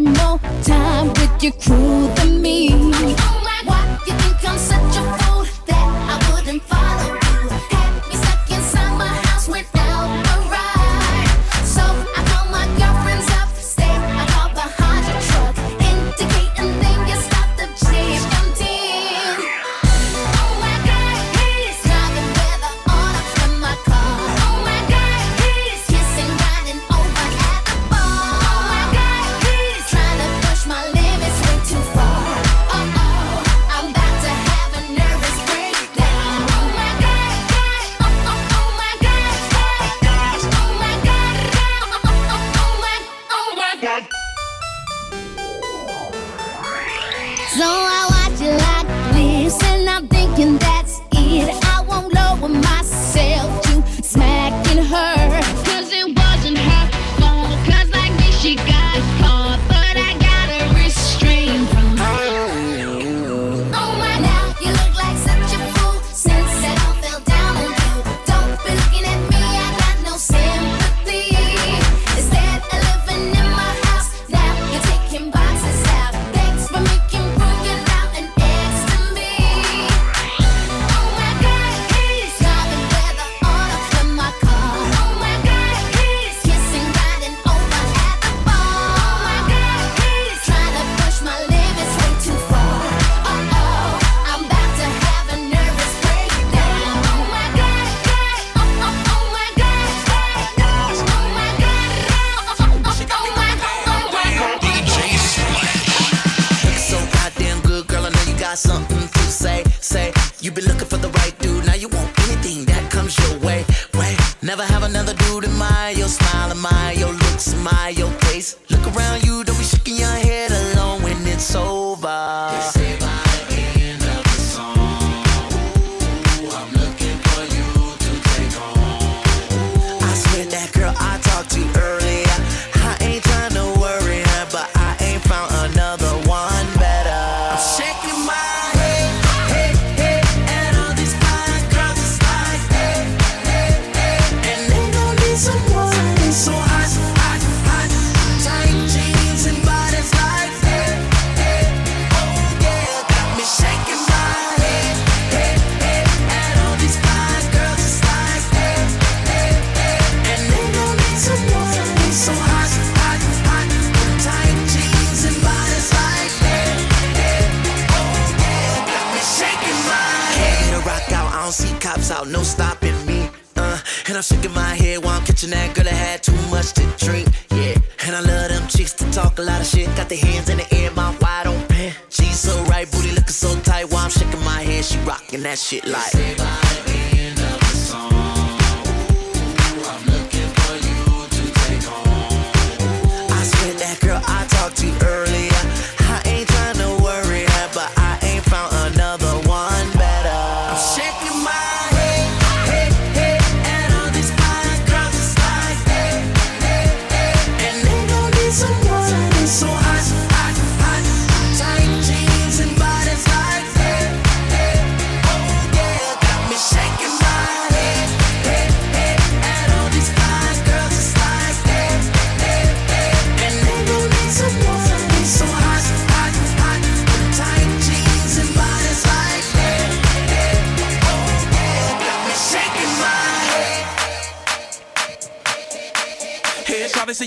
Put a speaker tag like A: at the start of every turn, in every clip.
A: spending more time with your crew than me. all
B: Never have another dude admire your smile, admire your looks, admire your face. Look around you. Shaking my head while I'm catching that girl that had too much to drink. Yeah, and I love them chicks to talk a lot of shit. Got their hands in the air, my wide open. She's so right, booty looking so tight while I'm shaking my head. She rocking that shit like. I swear that girl I talked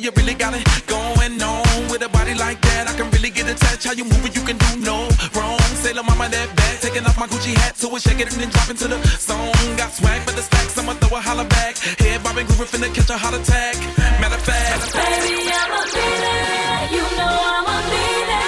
C: you really got it going on. With a body like that, I can really get attached. How you move it, you can do no wrong. Sailor mama that bad, taking off my Gucci hat so it shake it and then drop into the song. Got swag for the stacks, I'ma throw a holler back. Head bobbing, grooving, finna catch a heart attack. Matter of fact,
D: baby, I'ma be there. You know I'ma be there.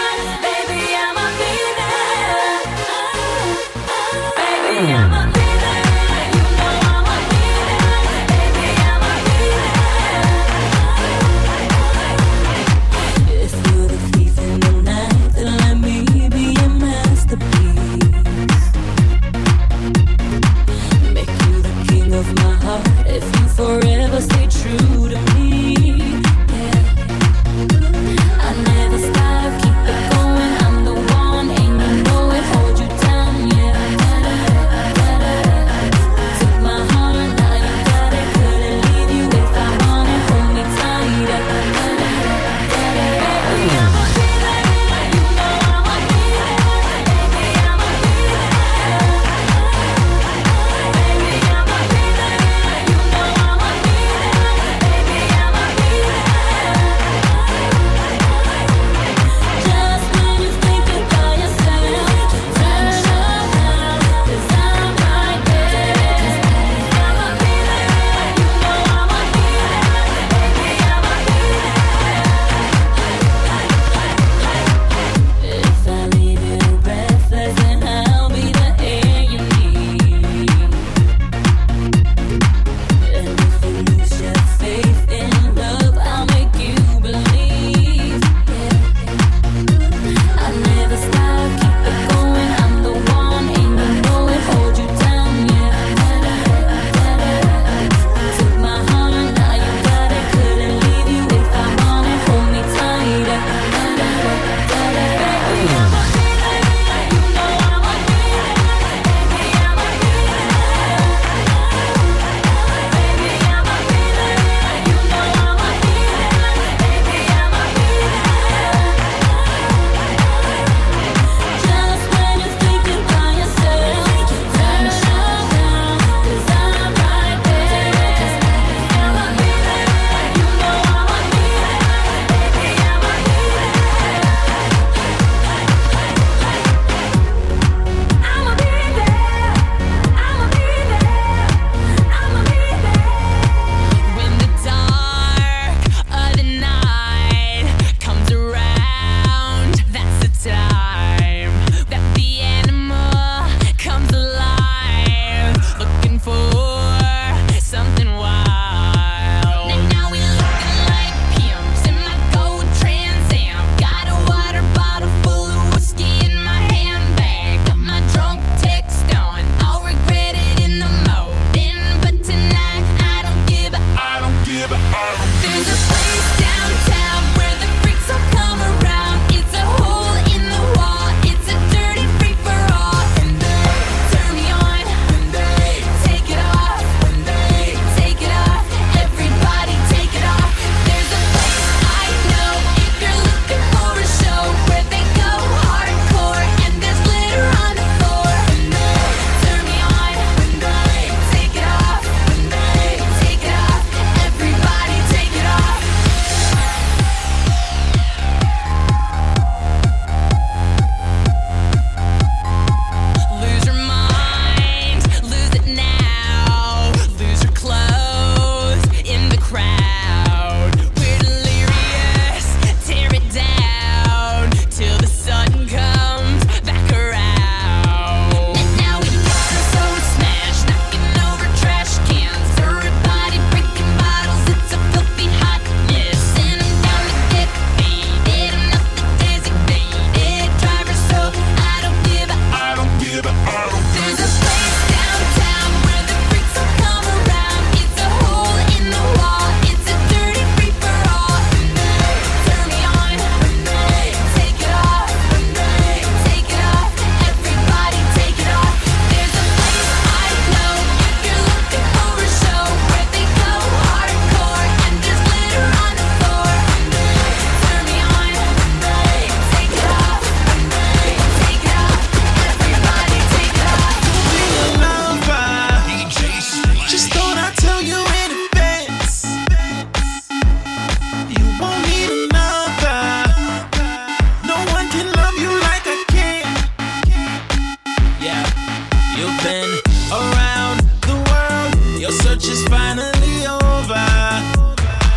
E: around the world. Your search is finally over.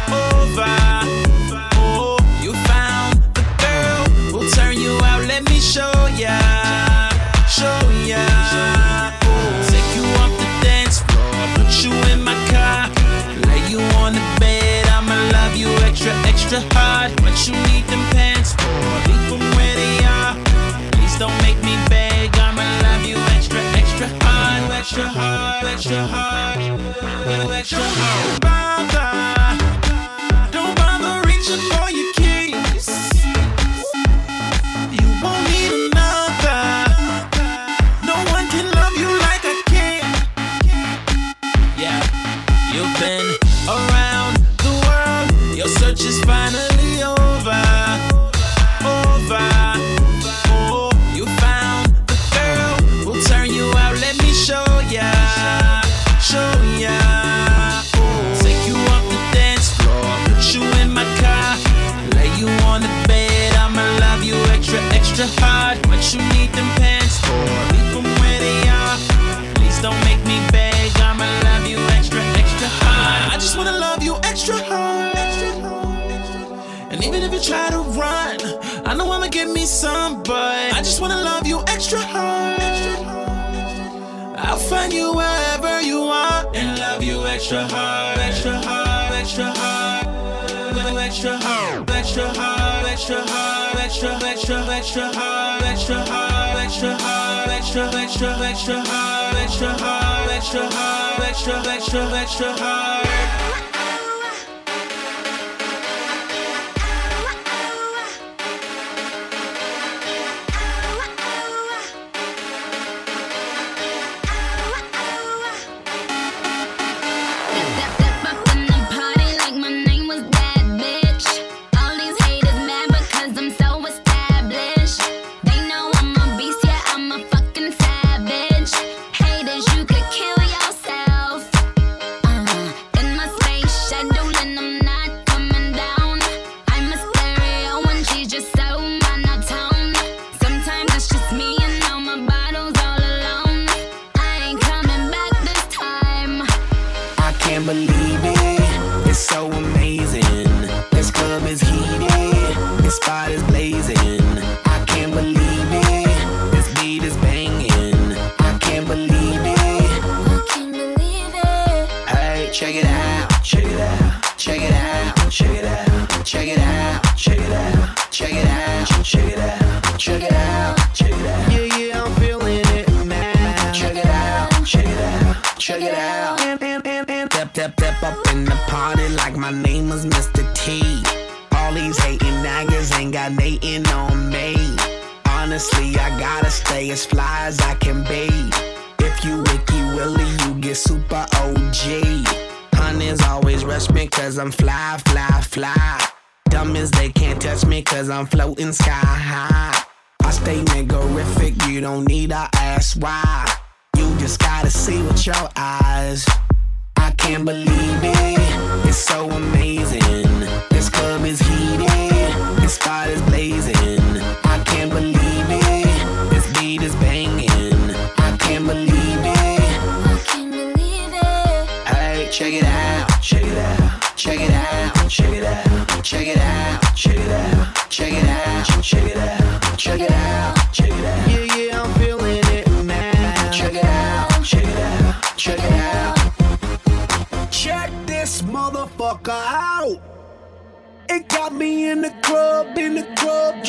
E: Over. Oh, you found the girl who'll turn you out. Let me show ya. Show ya. Take you off the dance floor. Put you in my car. Lay you on the bed. I'ma love you extra, extra hard. What you need them pants Let your heart, let your heart, let your heart. somebody. I just wanna love you extra hard. I'll find you wherever you are and love you extra hard, extra hard, extra hard. Extra hard, extra hard, extra hard, extra, extra, extra hard, extra hard, extra hard, extra, extra, extra hard, extra hard, extra hard, extra, extra, extra hard.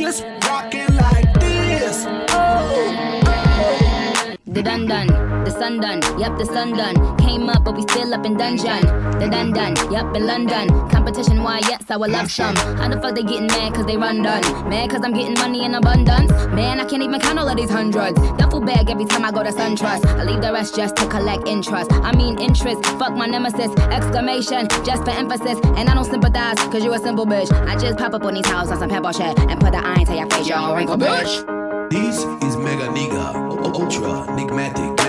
F: Let's rock it like this.
G: Oh, oh.
H: The Dandan sun done, yep, the sun done. Came up, but we still up in dungeon. The dun done, yep, in London. Competition, why, yes, I will love some. How the fuck they getting mad, cause they run done. Mad, cause I'm getting money in abundance. Man, I can't even count all of these hundreds. Duffel bag every time I go to SunTrust. I leave the rest just to collect interest. I mean, interest, fuck my nemesis. Exclamation, just for emphasis. And I don't sympathize, cause you a simple bitch. I just pop up on these houses on some pebble shit and put the iron to your face, you don't wrinkle, bitch.
I: This is Mega Nigga, Ultra
J: Enigmatic.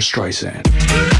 K: Streisand.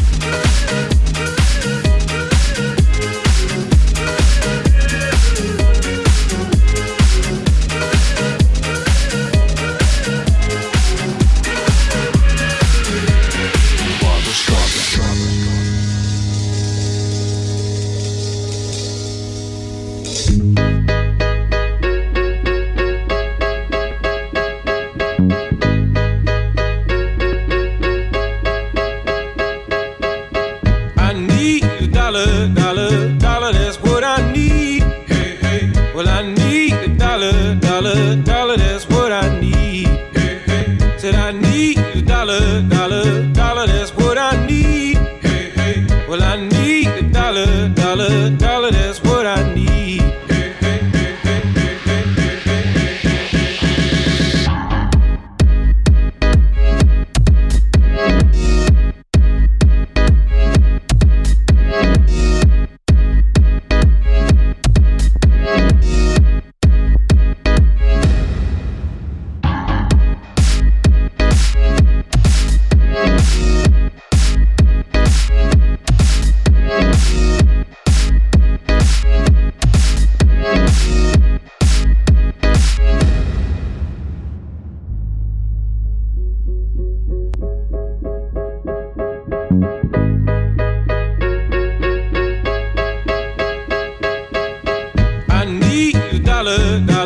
A: color.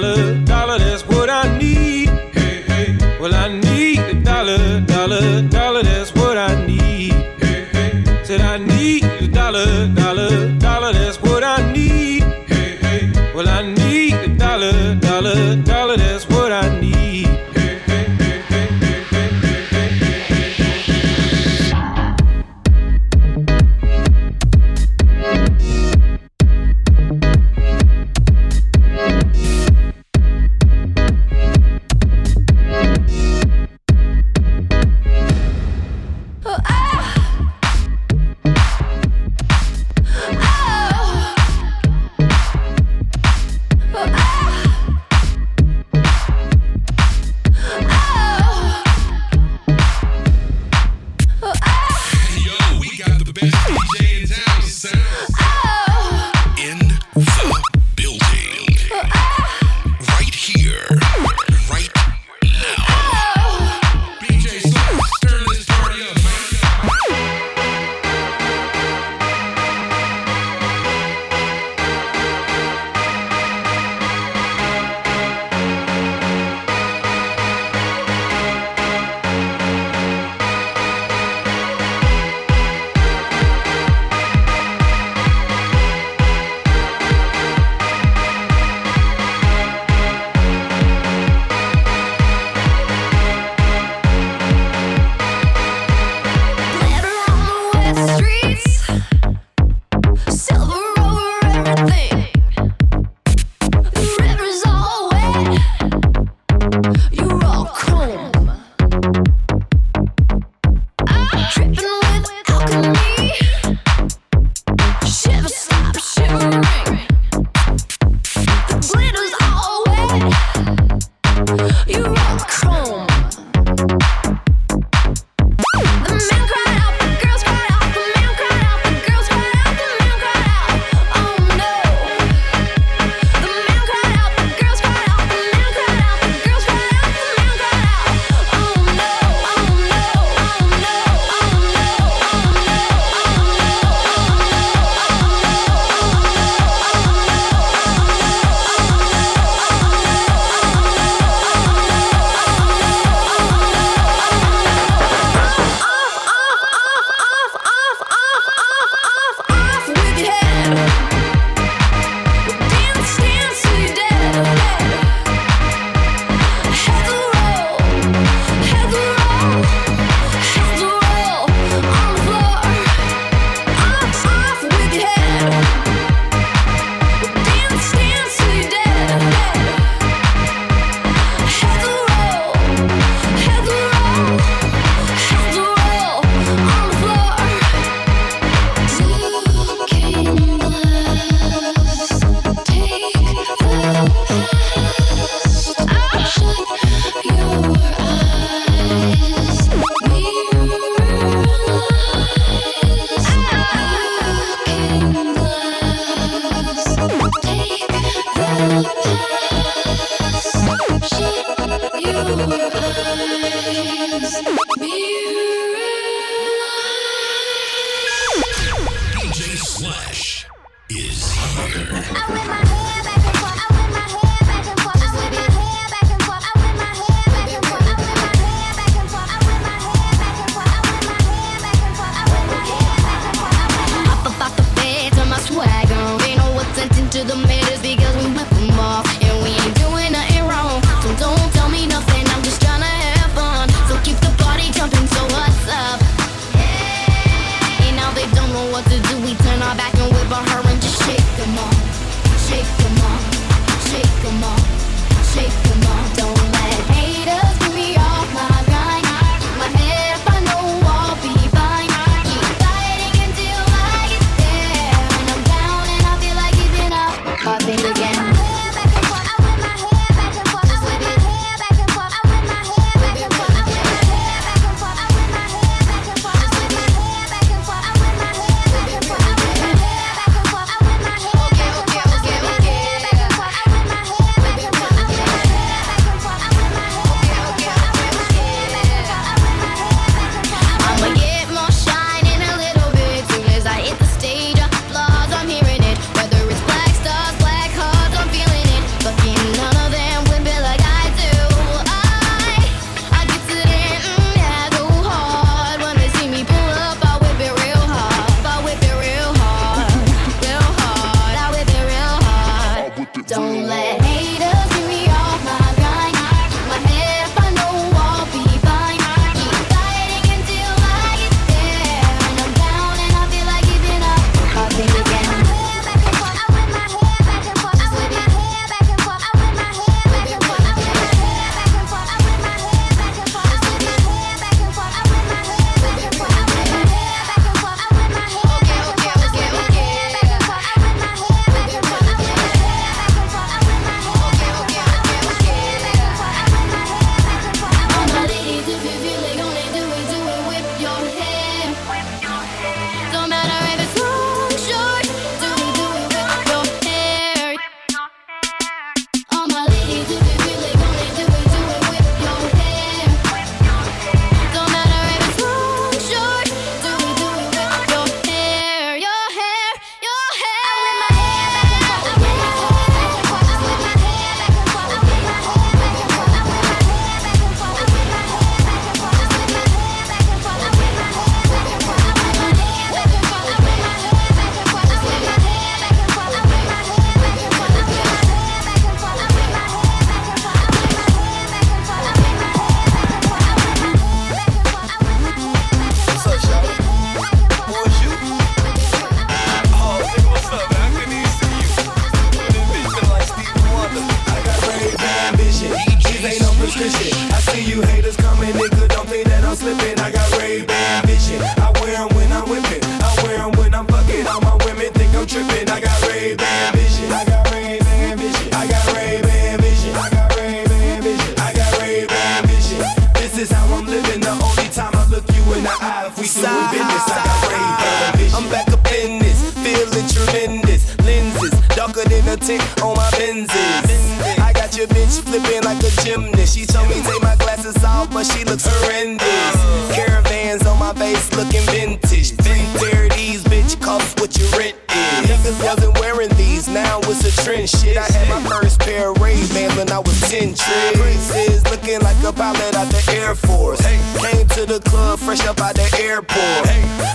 A: she looks horrendous. Caravans on my face looking vintage. Three pair these, bitch, cost what your rent is. Niggas wasn't wearing these, now it's a trend shit. I had my first pair of Ray Ban when I was 10 tricks. Princess looking like a pilot out the Air Force. Came to the club fresh up out the airport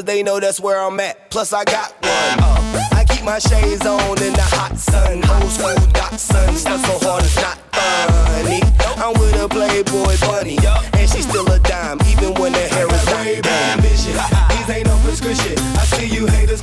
A: cause they know that's where I'm at. Plus, I got one up. I keep my shades on in the hot sun. Hoes don't got sun. stuff so hard it's not funny. I'm with a Playboy bunny, and she's still a dime, even when the hair is way These ain't no prescription. I see you haters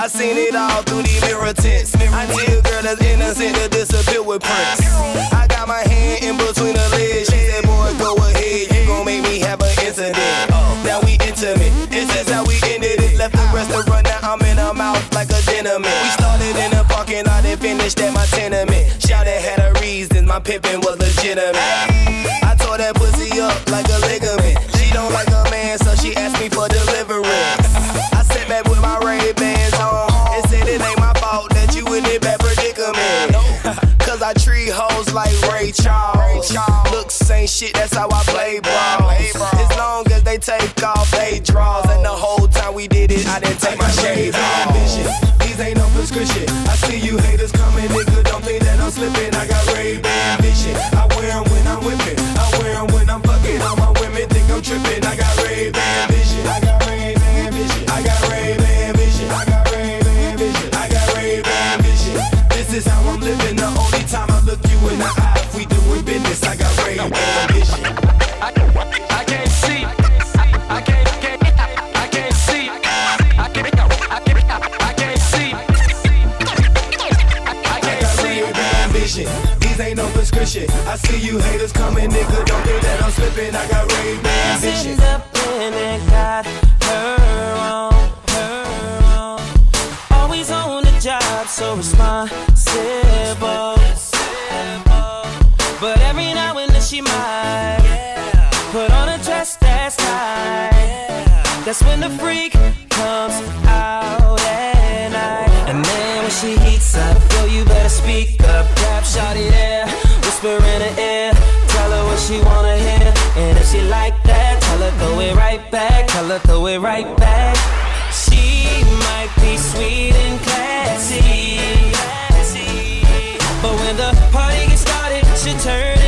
A: I seen it all through the mirror tints. I need a girl that's innocent to disappear with prints. I got my hand in between her legs. She said, boy, go ahead. You gon' make me have an
L: incident. Oh. Now we intimate. This is how we ended it. Left the restaurant, now I'm in her mouth like a dinner man. We started in the parking lot and finished at my tenement. Shouted had a reason. My pimpin' was legitimate. I tore that pussy up like a liquor Charles. Look, same shit, that's how I play ball. you haters coming, nigga, don't think that I'm slipping. I got
E: I'll throw it right back. She might be sweet and classy, but when the party gets started, she
M: turns.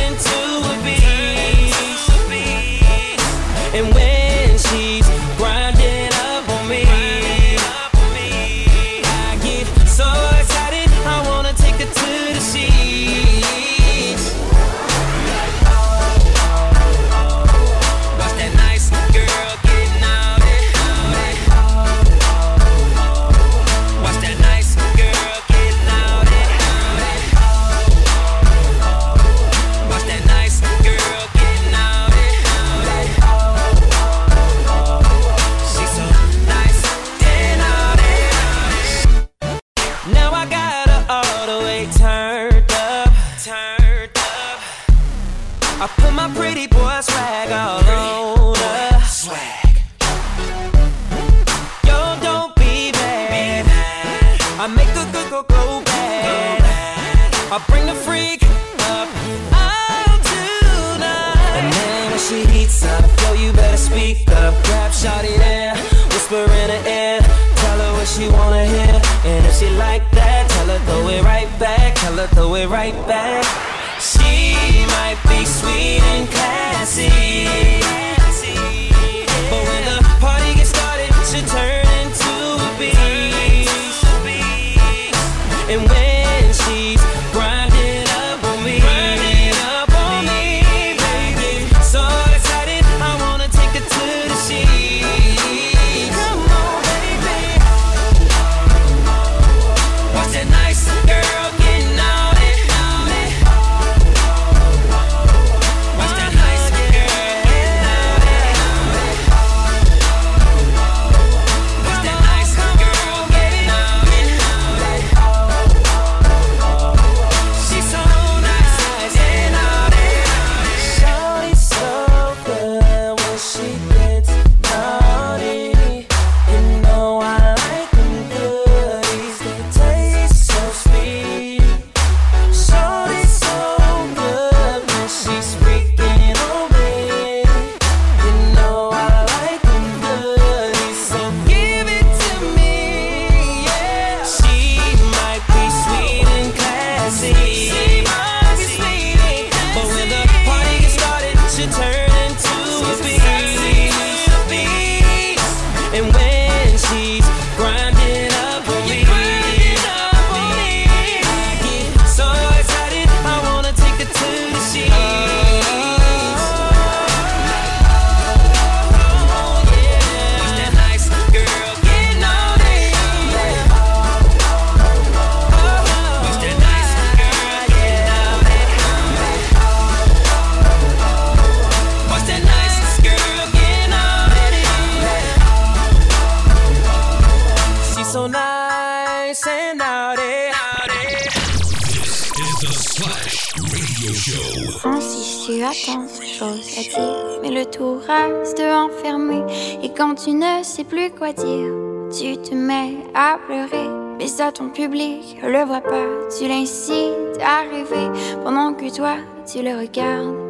M: Mais le tout reste enfermé. Et quand tu ne sais plus quoi dire, tu te mets à pleurer. Mais ça, ton public le voit pas. Tu l'incites à rêver pendant que toi, tu le regardes.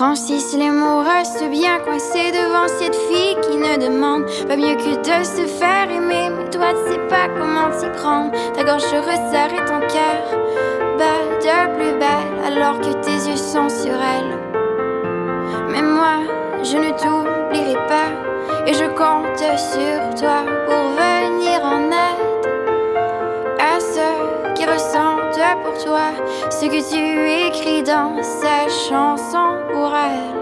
M: Francis, les mots restent bien coincés devant cette fille qui ne demande pas mieux que de se faire aimer. Mais toi, tu sais pas comment t'y prendre. Ta gorge se resserre et ton cœur bat de plus belle alors que tes yeux sont sur elle. Mais moi, je ne t'oublierai pas et je compte sur toi pour venir en aide à ceux qui ressentent pour toi ce que tu écris dans ces chansons pour elle.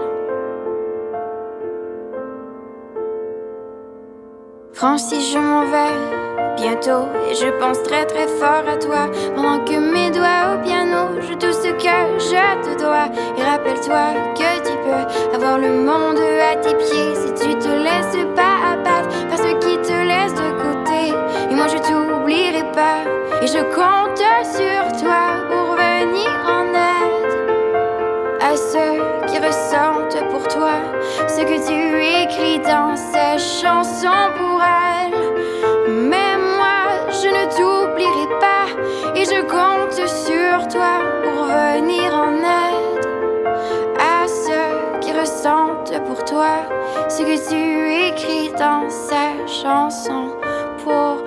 M: Francis, je m'en vais bientôt et je pense très très fort à toi pendant que mes doigts au piano jouent tout ce que je te dois. Et rappelle-toi que tu peux avoir le monde à tes pieds si tu te laisses pas abattre par ceux qui te laissent de côté. Et moi je t'oublierai pas et je compte sur à ceux qui ressentent pour toi ce que tu écris dans ces chansons pour elle. Mais moi, je ne t'oublierai pas et je compte sur toi pour venir en aide à ceux qui ressentent pour toi ce que tu écris dans ces chansons pour